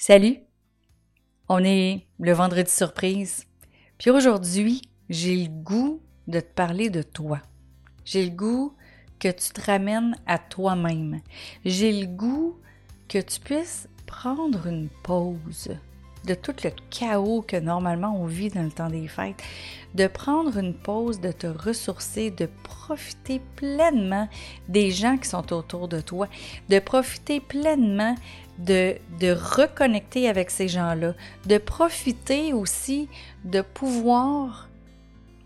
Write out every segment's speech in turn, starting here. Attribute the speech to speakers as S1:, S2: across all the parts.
S1: Salut! On est le vendredi surprise. Puis aujourd'hui, j'ai le goût de te parler de toi. J'ai le goût que tu te ramènes à toi-même. J'ai le goût que tu puisses prendre une pause de tout le chaos que normalement on vit dans le temps des fêtes, de prendre une pause, de te ressourcer, de profiter pleinement des gens qui sont autour de toi, de profiter pleinement de, de reconnecter avec ces gens-là, de profiter aussi de pouvoir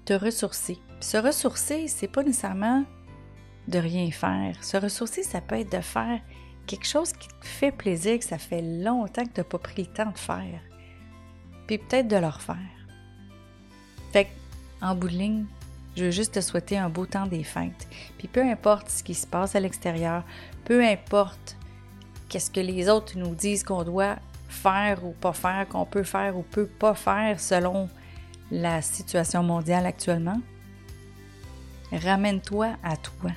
S1: te ressourcer. se ressourcer, c'est pas nécessairement de rien faire. Se ressourcer, ça peut être de faire quelque chose qui te fait plaisir, que ça fait longtemps que tu n'as pas pris le temps de faire. Puis peut-être de le refaire. Fait en bout de ligne, je veux juste te souhaiter un beau temps des fêtes. Puis peu importe ce qui se passe à l'extérieur, peu importe qu'est-ce que les autres nous disent qu'on doit faire ou pas faire, qu'on peut faire ou peut pas faire selon la situation mondiale actuellement, ramène-toi à toi.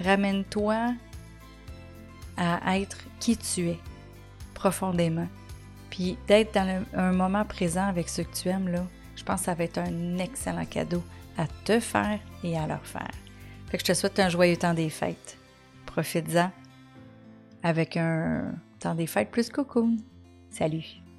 S1: Ramène-toi à être qui tu es profondément. Puis d'être dans un moment présent avec ceux que tu aimes, là, je pense que ça va être un excellent cadeau à te faire et à leur faire. Fait que je te souhaite un joyeux temps des fêtes. Profites-en avec un temps des fêtes plus cocoon. Salut!